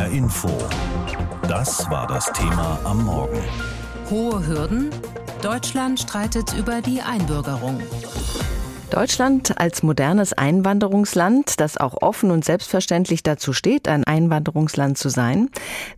HR Info. Das war das Thema am Morgen. Hohe Hürden? Deutschland streitet über die Einbürgerung. Deutschland als modernes Einwanderungsland, das auch offen und selbstverständlich dazu steht, ein Einwanderungsland zu sein.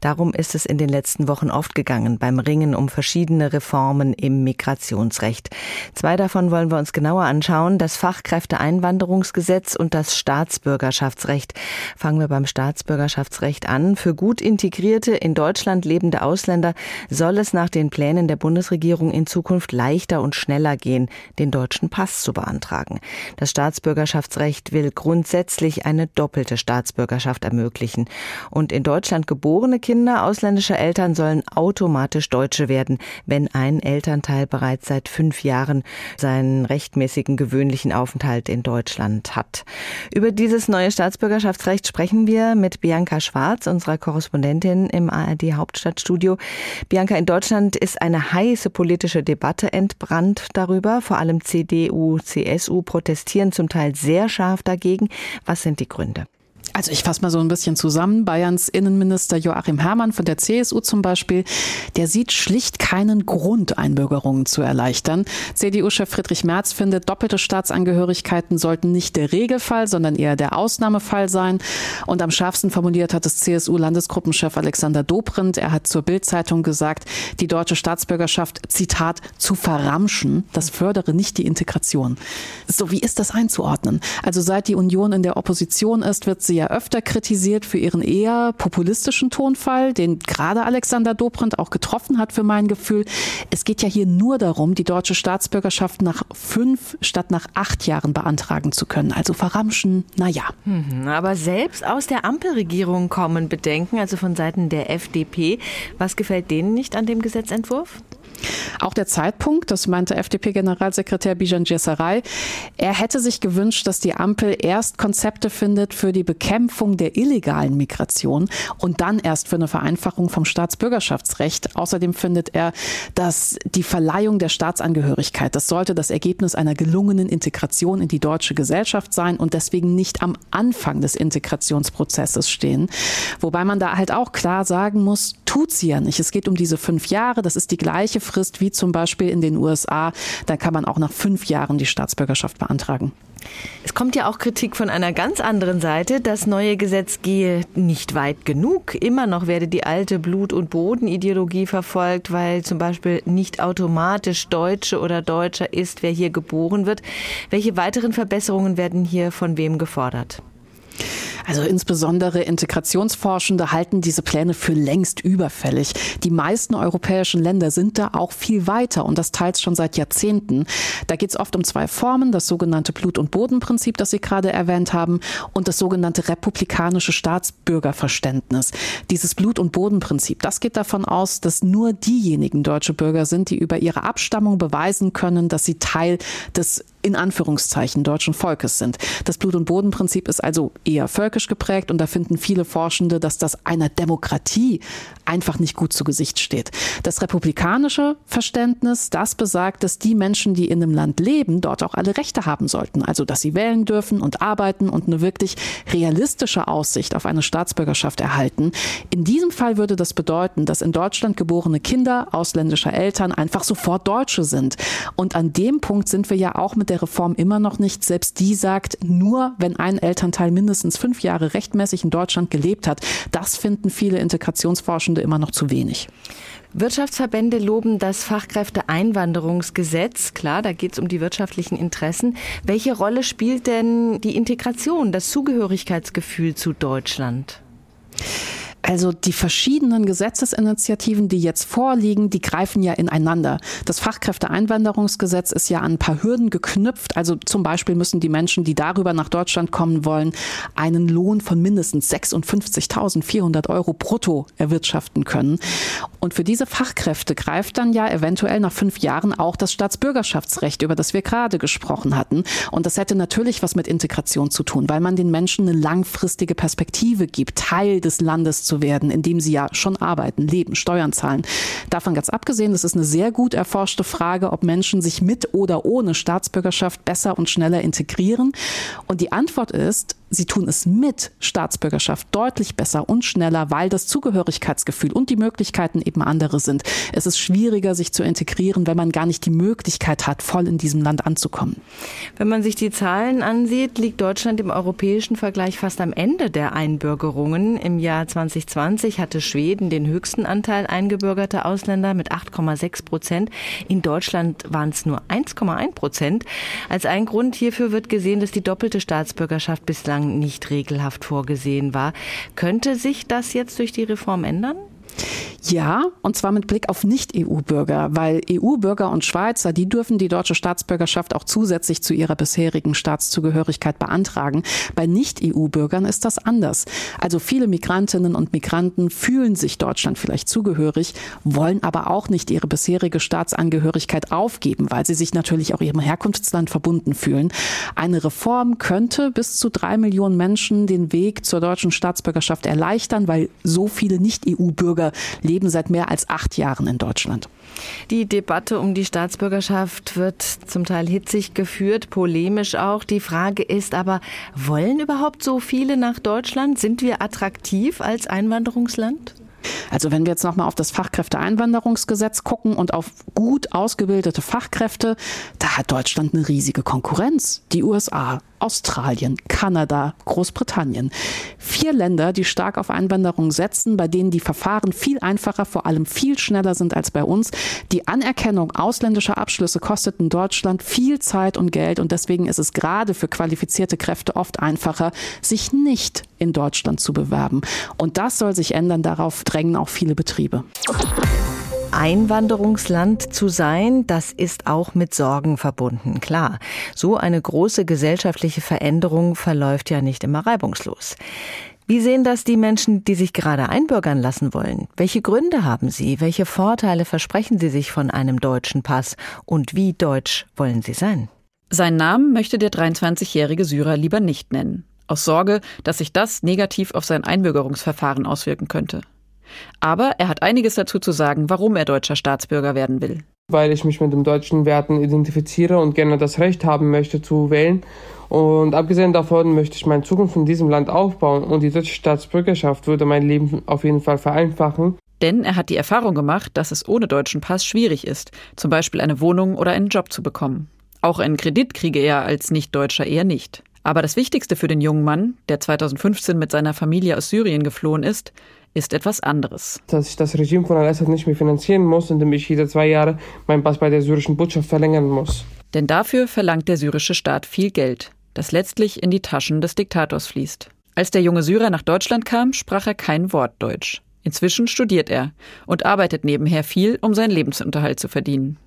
Darum ist es in den letzten Wochen oft gegangen beim Ringen um verschiedene Reformen im Migrationsrecht. Zwei davon wollen wir uns genauer anschauen. Das Fachkräfteeinwanderungsgesetz und das Staatsbürgerschaftsrecht. Fangen wir beim Staatsbürgerschaftsrecht an. Für gut integrierte, in Deutschland lebende Ausländer soll es nach den Plänen der Bundesregierung in Zukunft leichter und schneller gehen, den deutschen Pass zu beantragen beantragen. Das Staatsbürgerschaftsrecht will grundsätzlich eine doppelte Staatsbürgerschaft ermöglichen. Und in Deutschland geborene Kinder ausländischer Eltern sollen automatisch Deutsche werden, wenn ein Elternteil bereits seit fünf Jahren seinen rechtmäßigen gewöhnlichen Aufenthalt in Deutschland hat. Über dieses neue Staatsbürgerschaftsrecht sprechen wir mit Bianca Schwarz, unserer Korrespondentin im ARD Hauptstadtstudio. Bianca, in Deutschland ist eine heiße politische Debatte entbrannt darüber. Vor allem CDU, CSU CSU protestieren zum Teil sehr scharf dagegen. Was sind die Gründe? Also ich fasse mal so ein bisschen zusammen. Bayerns Innenminister Joachim Herrmann von der CSU zum Beispiel, der sieht schlicht keinen Grund, Einbürgerungen zu erleichtern. CDU-Chef Friedrich Merz findet, doppelte Staatsangehörigkeiten sollten nicht der Regelfall, sondern eher der Ausnahmefall sein. Und am schärfsten formuliert hat es CSU-Landesgruppenchef Alexander Dobrindt. Er hat zur Bild-Zeitung gesagt, die deutsche Staatsbürgerschaft, Zitat, zu verramschen, das fördere nicht die Integration. So, wie ist das einzuordnen? Also seit die Union in der Opposition ist, wird sie ja öfter kritisiert für ihren eher populistischen Tonfall, den gerade Alexander Dobrindt auch getroffen hat für mein Gefühl. Es geht ja hier nur darum, die deutsche Staatsbürgerschaft nach fünf statt nach acht Jahren beantragen zu können. Also verramschen, naja. Mhm, aber selbst aus der Ampelregierung kommen Bedenken, also von Seiten der FDP. Was gefällt denen nicht an dem Gesetzentwurf? Auch der Zeitpunkt, das meinte FDP-Generalsekretär Bijan Jesserei, er hätte sich gewünscht, dass die Ampel erst Konzepte findet für die Bekämpfung der illegalen Migration und dann erst für eine Vereinfachung vom Staatsbürgerschaftsrecht. Außerdem findet er, dass die Verleihung der Staatsangehörigkeit, das sollte das Ergebnis einer gelungenen Integration in die deutsche Gesellschaft sein und deswegen nicht am Anfang des Integrationsprozesses stehen. Wobei man da halt auch klar sagen muss, tut sie ja nicht. Es geht um diese fünf Jahre, das ist die gleiche Frist wie zum Beispiel in den USA. Da kann man auch nach fünf Jahren die Staatsbürgerschaft beantragen. Es kommt ja auch Kritik von einer ganz anderen Seite. Das neue Gesetz gehe nicht weit genug. Immer noch werde die alte Blut- und Bodenideologie verfolgt, weil zum Beispiel nicht automatisch Deutsche oder Deutscher ist, wer hier geboren wird. Welche weiteren Verbesserungen werden hier von wem gefordert? Also insbesondere Integrationsforschende halten diese Pläne für längst überfällig. Die meisten europäischen Länder sind da auch viel weiter und das teils schon seit Jahrzehnten. Da geht es oft um zwei Formen, das sogenannte Blut- und Bodenprinzip, das Sie gerade erwähnt haben, und das sogenannte republikanische Staatsbürgerverständnis. Dieses Blut- und Bodenprinzip, das geht davon aus, dass nur diejenigen deutsche Bürger sind, die über ihre Abstammung beweisen können, dass sie Teil des in Anführungszeichen deutschen Volkes sind. Das Blut- und Bodenprinzip ist also eher völkisch geprägt und da finden viele Forschende, dass das einer Demokratie einfach nicht gut zu Gesicht steht. Das republikanische Verständnis, das besagt, dass die Menschen, die in einem Land leben, dort auch alle Rechte haben sollten. Also, dass sie wählen dürfen und arbeiten und eine wirklich realistische Aussicht auf eine Staatsbürgerschaft erhalten. In diesem Fall würde das bedeuten, dass in Deutschland geborene Kinder ausländischer Eltern einfach sofort Deutsche sind. Und an dem Punkt sind wir ja auch mit der Reform immer noch nicht. Selbst die sagt, nur wenn ein Elternteil mindestens fünf Jahre rechtmäßig in Deutschland gelebt hat, das finden viele Integrationsforschende immer noch zu wenig. Wirtschaftsverbände loben das Fachkräfteeinwanderungsgesetz. Klar, da geht es um die wirtschaftlichen Interessen. Welche Rolle spielt denn die Integration, das Zugehörigkeitsgefühl zu Deutschland? Also die verschiedenen Gesetzesinitiativen, die jetzt vorliegen, die greifen ja ineinander. Das Fachkräfteeinwanderungsgesetz ist ja an ein paar Hürden geknüpft. Also zum Beispiel müssen die Menschen, die darüber nach Deutschland kommen wollen, einen Lohn von mindestens 56.400 Euro brutto erwirtschaften können. Und für diese Fachkräfte greift dann ja eventuell nach fünf Jahren auch das Staatsbürgerschaftsrecht, über das wir gerade gesprochen hatten. Und das hätte natürlich was mit Integration zu tun, weil man den Menschen eine langfristige Perspektive gibt, Teil des Landes zu zu werden, indem sie ja schon arbeiten, leben, Steuern zahlen. Davon ganz abgesehen, das ist eine sehr gut erforschte Frage, ob Menschen sich mit oder ohne Staatsbürgerschaft besser und schneller integrieren. Und die Antwort ist, sie tun es mit Staatsbürgerschaft deutlich besser und schneller, weil das Zugehörigkeitsgefühl und die Möglichkeiten eben andere sind. Es ist schwieriger, sich zu integrieren, wenn man gar nicht die Möglichkeit hat, voll in diesem Land anzukommen. Wenn man sich die Zahlen ansieht, liegt Deutschland im europäischen Vergleich fast am Ende der Einbürgerungen. Im Jahr 2020 hatte Schweden den höchsten Anteil eingebürgerter Ausländer mit 8,6 Prozent. In Deutschland waren es nur 1,1 Prozent. Als ein Grund hierfür wird gesehen, dass die doppelte Staatsbürgerschaft bislang nicht regelhaft vorgesehen war. Könnte sich das jetzt durch die Reform ändern? Ja, und zwar mit Blick auf Nicht-EU-Bürger, weil EU-Bürger und Schweizer, die dürfen die deutsche Staatsbürgerschaft auch zusätzlich zu ihrer bisherigen Staatszugehörigkeit beantragen. Bei Nicht-EU-Bürgern ist das anders. Also viele Migrantinnen und Migranten fühlen sich Deutschland vielleicht zugehörig, wollen aber auch nicht ihre bisherige Staatsangehörigkeit aufgeben, weil sie sich natürlich auch ihrem Herkunftsland verbunden fühlen. Eine Reform könnte bis zu drei Millionen Menschen den Weg zur deutschen Staatsbürgerschaft erleichtern, weil so viele Nicht-EU-Bürger leben seit mehr als acht Jahren in Deutschland. Die Debatte um die Staatsbürgerschaft wird zum Teil hitzig geführt, polemisch auch. Die Frage ist aber, wollen überhaupt so viele nach Deutschland? Sind wir attraktiv als Einwanderungsland? Also wenn wir jetzt nochmal auf das Fachkräfteeinwanderungsgesetz gucken und auf gut ausgebildete Fachkräfte, da hat Deutschland eine riesige Konkurrenz. Die USA, Australien, Kanada, Großbritannien. Vier Länder, die stark auf Einwanderung setzen, bei denen die Verfahren viel einfacher, vor allem viel schneller sind als bei uns. Die Anerkennung ausländischer Abschlüsse kostet in Deutschland viel Zeit und Geld und deswegen ist es gerade für qualifizierte Kräfte oft einfacher, sich nicht in Deutschland zu bewerben. Und das soll sich ändern, darauf drängen auch viele Betriebe. Einwanderungsland zu sein, das ist auch mit Sorgen verbunden. Klar, so eine große gesellschaftliche Veränderung verläuft ja nicht immer reibungslos. Wie sehen das die Menschen, die sich gerade einbürgern lassen wollen? Welche Gründe haben sie? Welche Vorteile versprechen sie sich von einem deutschen Pass? Und wie deutsch wollen sie sein? Seinen Namen möchte der 23-jährige Syrer lieber nicht nennen. Aus Sorge, dass sich das negativ auf sein Einbürgerungsverfahren auswirken könnte. Aber er hat einiges dazu zu sagen, warum er deutscher Staatsbürger werden will. Weil ich mich mit den deutschen Werten identifiziere und gerne das Recht haben möchte zu wählen. Und abgesehen davon möchte ich meine Zukunft in diesem Land aufbauen und die deutsche Staatsbürgerschaft würde mein Leben auf jeden Fall vereinfachen. Denn er hat die Erfahrung gemacht, dass es ohne deutschen Pass schwierig ist, zum Beispiel eine Wohnung oder einen Job zu bekommen. Auch einen Kredit kriege er als Nicht-Deutscher eher nicht. Aber das Wichtigste für den jungen Mann, der 2015 mit seiner Familie aus Syrien geflohen ist, ist etwas anderes. Dass ich das Regime von Al-Assad nicht mehr finanzieren muss, indem ich jede zwei Jahre meinen Pass bei der syrischen Botschaft verlängern muss. Denn dafür verlangt der syrische Staat viel Geld, das letztlich in die Taschen des Diktators fließt. Als der junge Syrer nach Deutschland kam, sprach er kein Wort Deutsch. Inzwischen studiert er und arbeitet nebenher viel, um seinen Lebensunterhalt zu verdienen.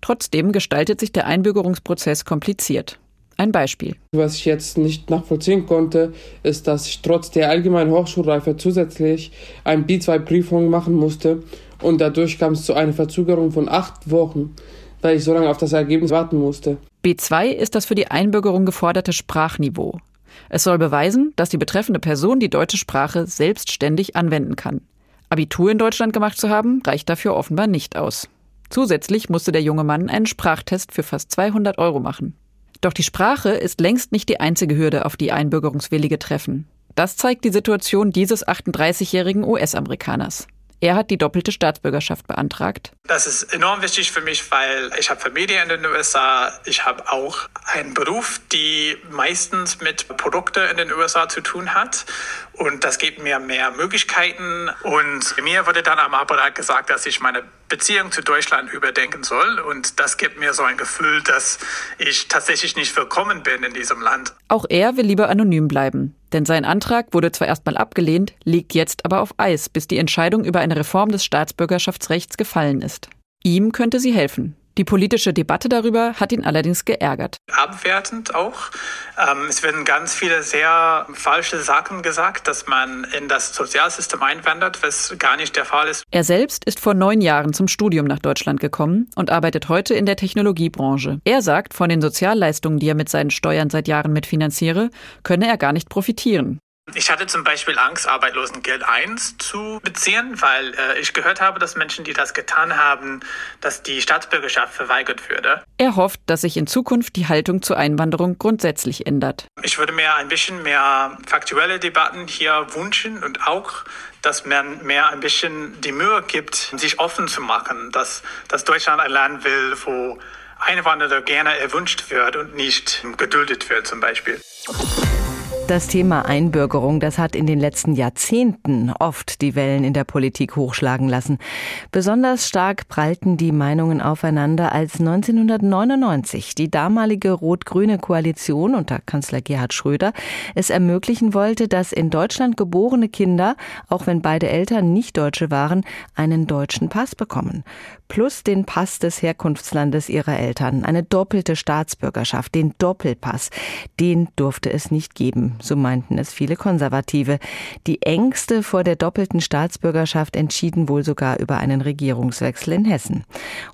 Trotzdem gestaltet sich der Einbürgerungsprozess kompliziert. Ein Beispiel. Was ich jetzt nicht nachvollziehen konnte, ist, dass ich trotz der allgemeinen Hochschulreife zusätzlich eine B2-Prüfung machen musste und dadurch kam es zu einer Verzögerung von acht Wochen, weil ich so lange auf das Ergebnis warten musste. B2 ist das für die Einbürgerung geforderte Sprachniveau. Es soll beweisen, dass die betreffende Person die deutsche Sprache selbstständig anwenden kann. Abitur in Deutschland gemacht zu haben, reicht dafür offenbar nicht aus. Zusätzlich musste der junge Mann einen Sprachtest für fast 200 Euro machen. Doch die Sprache ist längst nicht die einzige Hürde, auf die Einbürgerungswillige treffen. Das zeigt die Situation dieses 38-jährigen US-Amerikaners. Er hat die doppelte Staatsbürgerschaft beantragt. Das ist enorm wichtig für mich, weil ich habe Familie in den USA. Ich habe auch einen Beruf, die meistens mit Produkten in den USA zu tun hat. Und das gibt mir mehr Möglichkeiten. Und mir wurde dann am Apparat gesagt, dass ich meine Beziehung zu Deutschland überdenken soll. Und das gibt mir so ein Gefühl, dass ich tatsächlich nicht willkommen bin in diesem Land. Auch er will lieber anonym bleiben. Denn sein Antrag wurde zwar erstmal abgelehnt, liegt jetzt aber auf Eis, bis die Entscheidung über eine Reform des Staatsbürgerschaftsrechts gefallen ist. Ihm könnte sie helfen. Die politische Debatte darüber hat ihn allerdings geärgert. Abwertend auch. Ähm, es werden ganz viele sehr falsche Sachen gesagt, dass man in das Sozialsystem einwandert, was gar nicht der Fall ist. Er selbst ist vor neun Jahren zum Studium nach Deutschland gekommen und arbeitet heute in der Technologiebranche. Er sagt, von den Sozialleistungen, die er mit seinen Steuern seit Jahren mitfinanziere, könne er gar nicht profitieren. Ich hatte zum Beispiel Angst, Arbeitslosengeld 1 zu beziehen, weil äh, ich gehört habe, dass Menschen, die das getan haben, dass die Staatsbürgerschaft verweigert würde. Er hofft, dass sich in Zukunft die Haltung zur Einwanderung grundsätzlich ändert. Ich würde mir ein bisschen mehr faktuelle Debatten hier wünschen und auch, dass man mehr ein bisschen die Mühe gibt, sich offen zu machen, dass, dass Deutschland ein Land will, wo Einwanderer gerne erwünscht wird und nicht geduldet wird zum Beispiel. Das Thema Einbürgerung, das hat in den letzten Jahrzehnten oft die Wellen in der Politik hochschlagen lassen. Besonders stark prallten die Meinungen aufeinander, als 1999 die damalige rot-grüne Koalition unter Kanzler Gerhard Schröder es ermöglichen wollte, dass in Deutschland geborene Kinder, auch wenn beide Eltern nicht Deutsche waren, einen deutschen Pass bekommen. Plus den Pass des Herkunftslandes ihrer Eltern, eine doppelte Staatsbürgerschaft, den Doppelpass. Den durfte es nicht geben so meinten es viele Konservative. Die Ängste vor der doppelten Staatsbürgerschaft entschieden wohl sogar über einen Regierungswechsel in Hessen.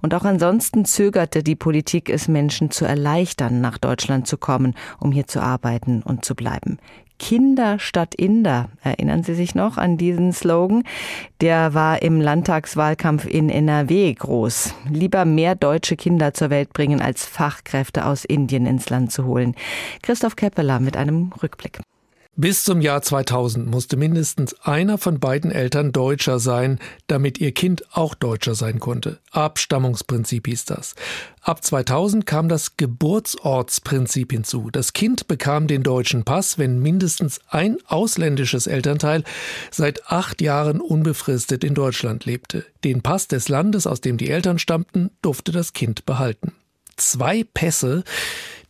Und auch ansonsten zögerte die Politik es Menschen zu erleichtern, nach Deutschland zu kommen, um hier zu arbeiten und zu bleiben. Kinder statt Inder. Erinnern Sie sich noch an diesen Slogan? Der war im Landtagswahlkampf in NRW groß. Lieber mehr deutsche Kinder zur Welt bringen, als Fachkräfte aus Indien ins Land zu holen. Christoph Keppeler mit einem Rückblick. Bis zum Jahr 2000 musste mindestens einer von beiden Eltern Deutscher sein, damit ihr Kind auch Deutscher sein konnte. Abstammungsprinzip hieß das. Ab 2000 kam das Geburtsortsprinzip hinzu. Das Kind bekam den deutschen Pass, wenn mindestens ein ausländisches Elternteil seit acht Jahren unbefristet in Deutschland lebte. Den Pass des Landes, aus dem die Eltern stammten, durfte das Kind behalten. Zwei Pässe,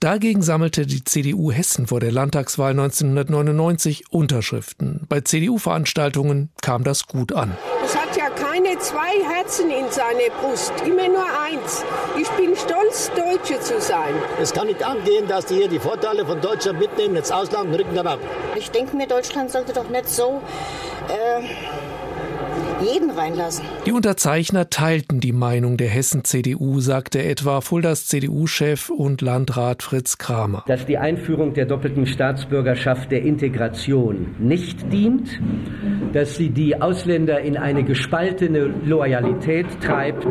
Dagegen sammelte die CDU Hessen vor der Landtagswahl 1999 Unterschriften. Bei CDU-Veranstaltungen kam das gut an. Es hat ja keine zwei Herzen in seiner Brust, immer nur eins. Ich bin stolz, Deutsche zu sein. Es kann nicht angehen, dass die hier die Vorteile von Deutschland mitnehmen, ins Ausland und rücken dann ab. Ich denke mir, Deutschland sollte doch nicht so. Äh jeden reinlassen. Die Unterzeichner teilten die Meinung der Hessen-CDU, sagte etwa Fuldas CDU-Chef und Landrat Fritz Kramer. Dass die Einführung der doppelten Staatsbürgerschaft der Integration nicht dient, dass sie die Ausländer in eine gespaltene Loyalität treibt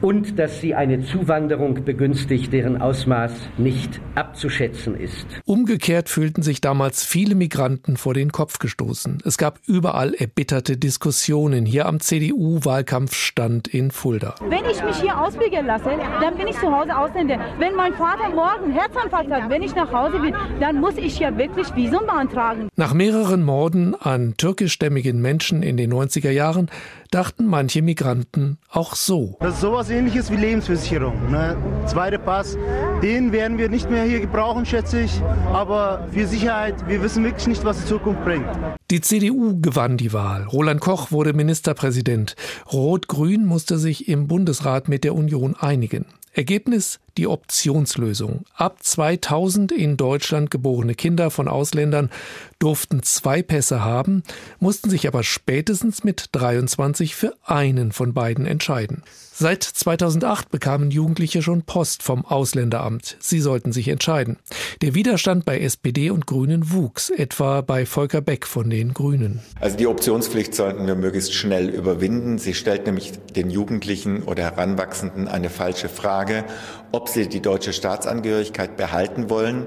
und dass sie eine Zuwanderung begünstigt, deren Ausmaß nicht abzuschätzen ist. Umgekehrt fühlten sich damals viele Migranten vor den Kopf gestoßen. Es gab überall erbitterte Diskussionen hier am CDU-Wahlkampfstand in Fulda. Wenn ich mich hier ausbilden lasse, dann bin ich zu Hause Ausländer. Wenn mein Vater morgen Herzinfarkt hat, wenn ich nach Hause will, dann muss ich ja wirklich Visum beantragen. Nach mehreren Morden an türkischstämmigen Menschen in den 90er Jahren dachten manche Migranten auch so. Das ist sowas ähnliches wie Lebensversicherung. Ne? Zweiter Pass, den werden wir nicht mehr hier gebrauchen, schätze ich. Aber für Sicherheit, wir wissen wirklich nicht, was die Zukunft bringt. Die CDU gewann die Wahl. Roland Koch wurde Ministerpräsident. Rot-Grün musste sich im Bundesrat mit der Union einigen. Ergebnis die Optionslösung. Ab 2000 in Deutschland geborene Kinder von Ausländern durften zwei Pässe haben, mussten sich aber spätestens mit 23 für einen von beiden entscheiden. Seit 2008 bekamen Jugendliche schon Post vom Ausländeramt. Sie sollten sich entscheiden. Der Widerstand bei SPD und Grünen wuchs, etwa bei Volker Beck von den Grünen. Also die Optionspflicht sollten wir möglichst schnell überwinden. Sie stellt nämlich den Jugendlichen oder Heranwachsenden eine falsche Frage, ob sie die deutsche Staatsangehörigkeit behalten wollen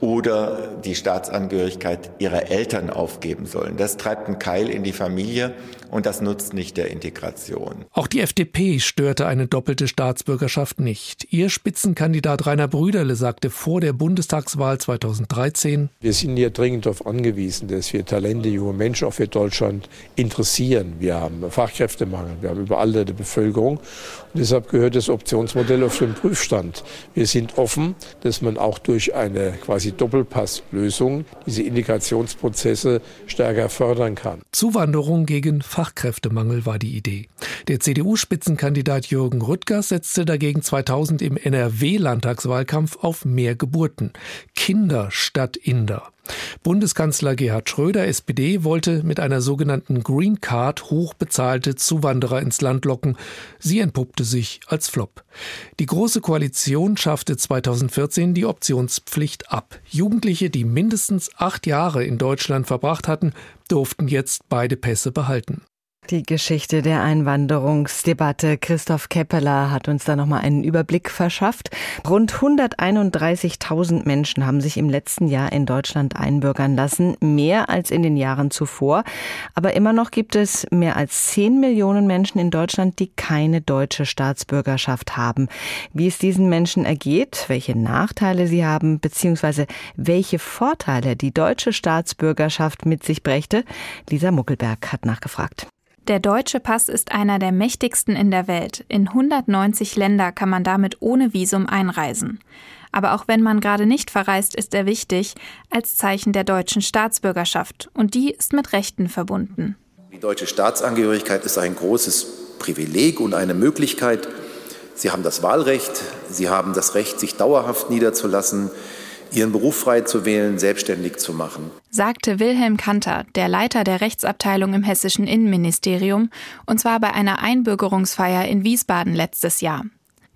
oder die Staatsangehörigkeit ihrer Eltern aufgeben sollen. Das treibt einen Keil in die Familie und das nutzt nicht der Integration. Auch die FDP störte eine doppelte Staatsbürgerschaft nicht. Ihr Spitzenkandidat Rainer Brüderle sagte vor der Bundestagswahl 2013, Wir sind hier dringend darauf angewiesen, dass wir Talente, junge Menschen auch für Deutschland interessieren. Wir haben Fachkräftemangel, wir haben überall der Bevölkerung und deshalb gehört das Optionsmodell auf den Prüfstand. Wir sind offen, dass man auch durch eine quasi Doppelpasslösung diese Integrationsprozesse stärker fördern kann. Zuwanderung gegen Fachkräftemangel war die Idee. Der CDU-Spitzenkandidat Jürgen Rüttgers setzte dagegen 2000 im NRW-Landtagswahlkampf auf mehr Geburten. Kinder statt Inder. Bundeskanzler Gerhard Schröder, SPD, wollte mit einer sogenannten Green Card hochbezahlte Zuwanderer ins Land locken. Sie entpuppte sich als Flop. Die Große Koalition schaffte 2014 die Optionspflicht ab. Jugendliche, die mindestens acht Jahre in Deutschland verbracht hatten, durften jetzt beide Pässe behalten. Die Geschichte der Einwanderungsdebatte. Christoph Keppeler hat uns da nochmal einen Überblick verschafft. Rund 131.000 Menschen haben sich im letzten Jahr in Deutschland einbürgern lassen, mehr als in den Jahren zuvor. Aber immer noch gibt es mehr als 10 Millionen Menschen in Deutschland, die keine deutsche Staatsbürgerschaft haben. Wie es diesen Menschen ergeht, welche Nachteile sie haben, beziehungsweise welche Vorteile die deutsche Staatsbürgerschaft mit sich brächte, Lisa Muckelberg hat nachgefragt. Der deutsche Pass ist einer der mächtigsten in der Welt. In 190 Länder kann man damit ohne Visum einreisen. Aber auch wenn man gerade nicht verreist, ist er wichtig als Zeichen der deutschen Staatsbürgerschaft. Und die ist mit Rechten verbunden. Die deutsche Staatsangehörigkeit ist ein großes Privileg und eine Möglichkeit. Sie haben das Wahlrecht, Sie haben das Recht, sich dauerhaft niederzulassen ihren Beruf frei zu wählen, selbstständig zu machen. Sagte Wilhelm Kanter, der Leiter der Rechtsabteilung im hessischen Innenministerium, und zwar bei einer Einbürgerungsfeier in Wiesbaden letztes Jahr.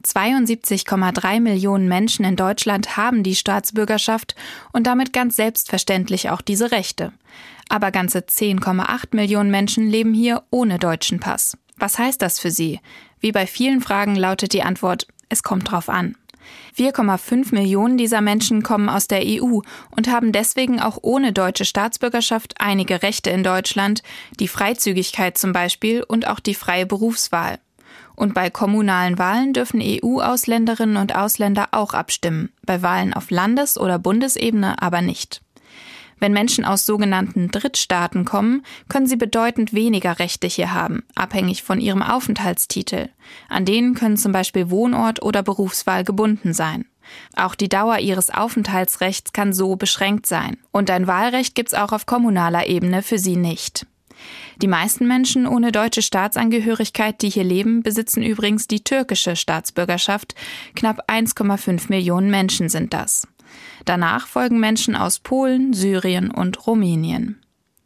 72,3 Millionen Menschen in Deutschland haben die Staatsbürgerschaft und damit ganz selbstverständlich auch diese Rechte. Aber ganze 10,8 Millionen Menschen leben hier ohne deutschen Pass. Was heißt das für sie? Wie bei vielen Fragen lautet die Antwort, es kommt drauf an. 4,5 Millionen dieser Menschen kommen aus der EU und haben deswegen auch ohne deutsche Staatsbürgerschaft einige Rechte in Deutschland, die Freizügigkeit zum Beispiel und auch die freie Berufswahl. Und bei kommunalen Wahlen dürfen EU-Ausländerinnen und Ausländer auch abstimmen, bei Wahlen auf Landes- oder Bundesebene aber nicht. Wenn Menschen aus sogenannten Drittstaaten kommen, können sie bedeutend weniger Rechte hier haben, abhängig von ihrem Aufenthaltstitel. An denen können zum Beispiel Wohnort oder Berufswahl gebunden sein. Auch die Dauer ihres Aufenthaltsrechts kann so beschränkt sein. Und ein Wahlrecht gibt's auch auf kommunaler Ebene für sie nicht. Die meisten Menschen ohne deutsche Staatsangehörigkeit, die hier leben, besitzen übrigens die türkische Staatsbürgerschaft. Knapp 1,5 Millionen Menschen sind das. Danach folgen Menschen aus Polen, Syrien und Rumänien.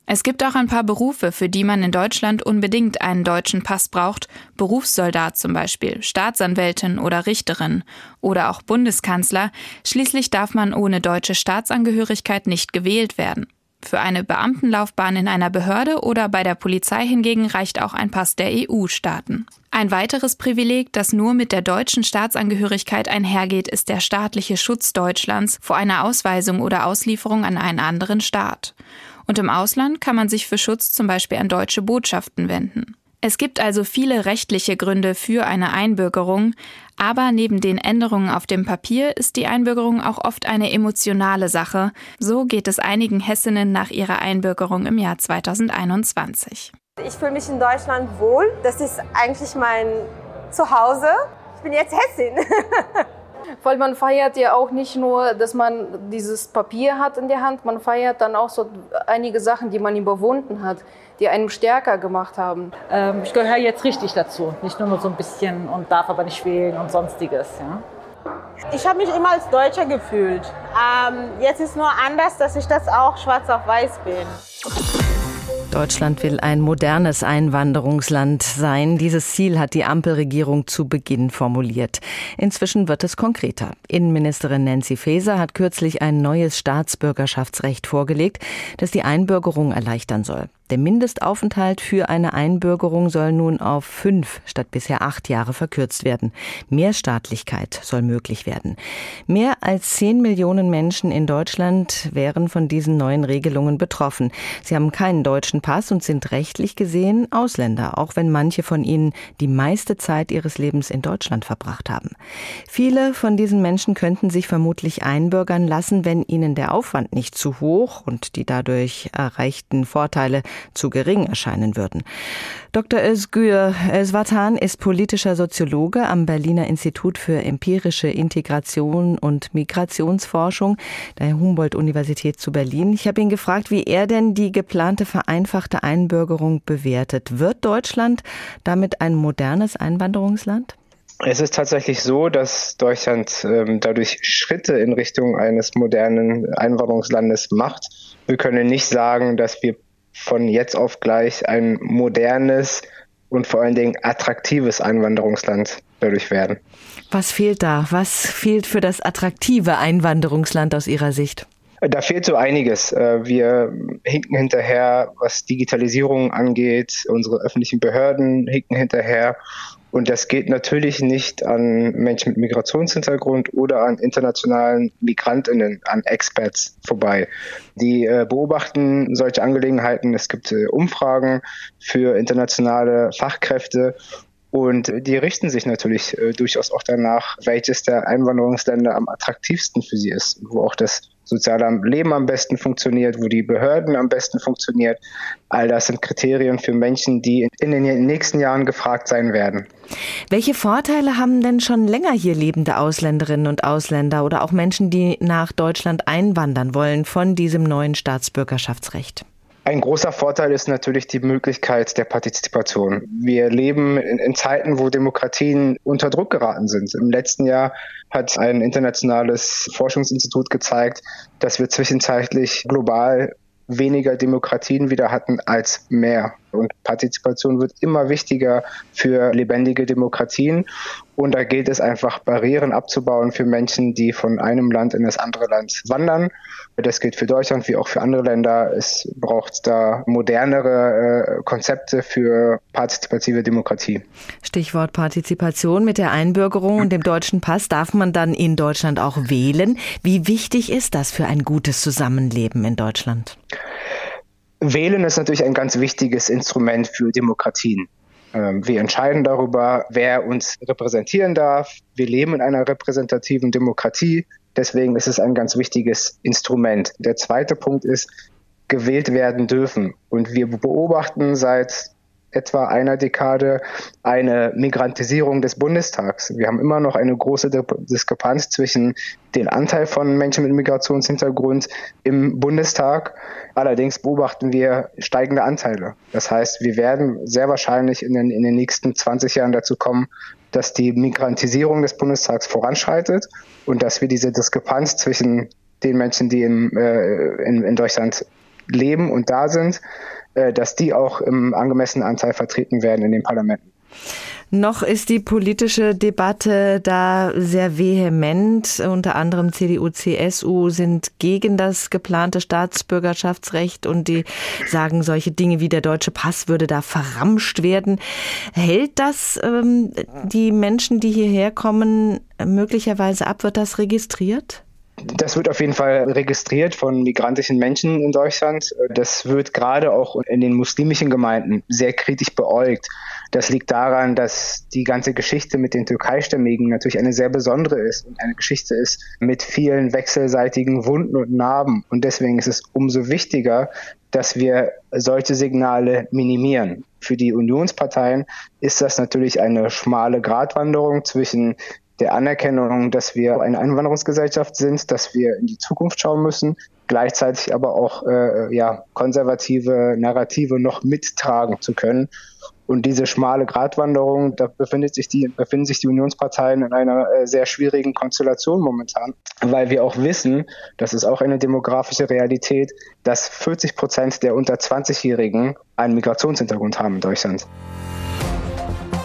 Es gibt auch ein paar Berufe, für die man in Deutschland unbedingt einen deutschen Pass braucht, Berufssoldat zum Beispiel, Staatsanwältin oder Richterin oder auch Bundeskanzler. Schließlich darf man ohne deutsche Staatsangehörigkeit nicht gewählt werden. Für eine Beamtenlaufbahn in einer Behörde oder bei der Polizei hingegen reicht auch ein Pass der EU-Staaten. Ein weiteres Privileg, das nur mit der deutschen Staatsangehörigkeit einhergeht, ist der staatliche Schutz Deutschlands vor einer Ausweisung oder Auslieferung an einen anderen Staat. Und im Ausland kann man sich für Schutz zum Beispiel an deutsche Botschaften wenden. Es gibt also viele rechtliche Gründe für eine Einbürgerung, aber neben den Änderungen auf dem Papier ist die Einbürgerung auch oft eine emotionale Sache. So geht es einigen Hessinnen nach ihrer Einbürgerung im Jahr 2021. Ich fühle mich in Deutschland wohl. Das ist eigentlich mein Zuhause. Ich bin jetzt Hessin. Weil man feiert ja auch nicht nur, dass man dieses Papier hat in der Hand, man feiert dann auch so einige Sachen, die man überwunden hat, die einem stärker gemacht haben. Ähm, ich gehöre jetzt richtig dazu, nicht nur, nur so ein bisschen und darf aber nicht wählen und sonstiges. Ja. Ich habe mich immer als Deutscher gefühlt. Ähm, jetzt ist nur anders, dass ich das auch schwarz auf weiß bin. Deutschland will ein modernes Einwanderungsland sein. Dieses Ziel hat die Ampelregierung zu Beginn formuliert. Inzwischen wird es konkreter. Innenministerin Nancy Faeser hat kürzlich ein neues Staatsbürgerschaftsrecht vorgelegt, das die Einbürgerung erleichtern soll. Der Mindestaufenthalt für eine Einbürgerung soll nun auf fünf statt bisher acht Jahre verkürzt werden. Mehrstaatlichkeit soll möglich werden. Mehr als zehn Millionen Menschen in Deutschland wären von diesen neuen Regelungen betroffen. Sie haben keinen deutschen Pass und sind rechtlich gesehen Ausländer, auch wenn manche von ihnen die meiste Zeit ihres Lebens in Deutschland verbracht haben. Viele von diesen Menschen könnten sich vermutlich einbürgern lassen, wenn ihnen der Aufwand nicht zu hoch und die dadurch erreichten Vorteile zu gering erscheinen würden. Dr. Özgür Özvatan ist politischer Soziologe am Berliner Institut für empirische Integration und Migrationsforschung der Humboldt-Universität zu Berlin. Ich habe ihn gefragt, wie er denn die geplante vereinfachte Einbürgerung bewertet. Wird Deutschland damit ein modernes Einwanderungsland? Es ist tatsächlich so, dass Deutschland ähm, dadurch Schritte in Richtung eines modernen Einwanderungslandes macht. Wir können nicht sagen, dass wir von jetzt auf gleich ein modernes und vor allen Dingen attraktives Einwanderungsland dadurch werden. Was fehlt da? Was fehlt für das attraktive Einwanderungsland aus Ihrer Sicht? Da fehlt so einiges. Äh, wir hinken hinterher, was Digitalisierung angeht. Unsere öffentlichen Behörden hinken hinterher. Und das geht natürlich nicht an Menschen mit Migrationshintergrund oder an internationalen Migrantinnen, an Experts vorbei. Die äh, beobachten solche Angelegenheiten. Es gibt äh, Umfragen für internationale Fachkräfte und die richten sich natürlich äh, durchaus auch danach, welches der Einwanderungsländer am attraktivsten für sie ist, wo auch das soziale Leben am besten funktioniert, wo die Behörden am besten funktioniert. All das sind Kriterien für Menschen, die in den nächsten Jahren gefragt sein werden. Welche Vorteile haben denn schon länger hier lebende Ausländerinnen und Ausländer oder auch Menschen, die nach Deutschland einwandern wollen von diesem neuen Staatsbürgerschaftsrecht? Ein großer Vorteil ist natürlich die Möglichkeit der Partizipation. Wir leben in, in, Zeiten, wo Demokratien unter Druck geraten sind. Im letzten Jahr hat ein internationales Forschungsinstitut gezeigt, dass wir zwischenzeitlich global weniger Demokratien wieder hatten als mehr. Und Partizipation wird immer wichtiger für lebendige Demokratien. Und da gilt es einfach, Barrieren abzubauen für Menschen, die von einem Land in das andere Land wandern. Das gilt für Deutschland wie auch für andere Länder. Es braucht da modernere äh, Konzepte für partizipative Demokratie. Stichwort Partizipation mit der Einbürgerung und dem deutschen Pass. Darf man dann in Deutschland auch wählen? Wie wichtig ist das für ein gutes Zusammenleben in Deutschland? Wählen ist natürlich ein ganz wichtiges Instrument für Demokratien. Ähm, wir entscheiden darüber, wer uns repräsentieren darf. Wir leben in einer repräsentativen Demokratie. Deswegen ist es ein ganz wichtiges Instrument. Der zweite Punkt ist, gewählt werden dürfen. Und wir beobachten seit etwa einer Dekade eine Migrantisierung des Bundestags. Wir haben immer noch eine große Diskrepanz zwischen dem Anteil von Menschen mit Migrationshintergrund im Bundestag. Allerdings beobachten wir steigende Anteile. Das heißt, wir werden sehr wahrscheinlich in den, in den nächsten 20 Jahren dazu kommen, dass die Migrantisierung des Bundestags voranschreitet und dass wir diese Diskrepanz zwischen den Menschen, die in, äh, in, in Deutschland leben und da sind, dass die auch im angemessenen Anteil vertreten werden in den Parlamenten. Noch ist die politische Debatte da sehr vehement. Unter anderem CDU, CSU sind gegen das geplante Staatsbürgerschaftsrecht und die sagen, solche Dinge wie der deutsche Pass würde da verramscht werden. Hält das ähm, die Menschen, die hierher kommen, möglicherweise ab? Wird das registriert? Das wird auf jeden Fall registriert von migrantischen Menschen in Deutschland. Das wird gerade auch in den muslimischen Gemeinden sehr kritisch beäugt. Das liegt daran, dass die ganze Geschichte mit den Türkeistämmigen natürlich eine sehr besondere ist und eine Geschichte ist mit vielen wechselseitigen Wunden und Narben. Und deswegen ist es umso wichtiger, dass wir solche Signale minimieren. Für die Unionsparteien ist das natürlich eine schmale Gratwanderung zwischen der Anerkennung, dass wir eine Einwanderungsgesellschaft sind, dass wir in die Zukunft schauen müssen, gleichzeitig aber auch äh, ja, konservative Narrative noch mittragen zu können. Und diese schmale Gratwanderung, da befindet sich die, befinden sich die Unionsparteien in einer äh, sehr schwierigen Konstellation momentan, weil wir auch wissen, das ist auch eine demografische Realität, dass 40 Prozent der unter 20-Jährigen einen Migrationshintergrund haben in Deutschland.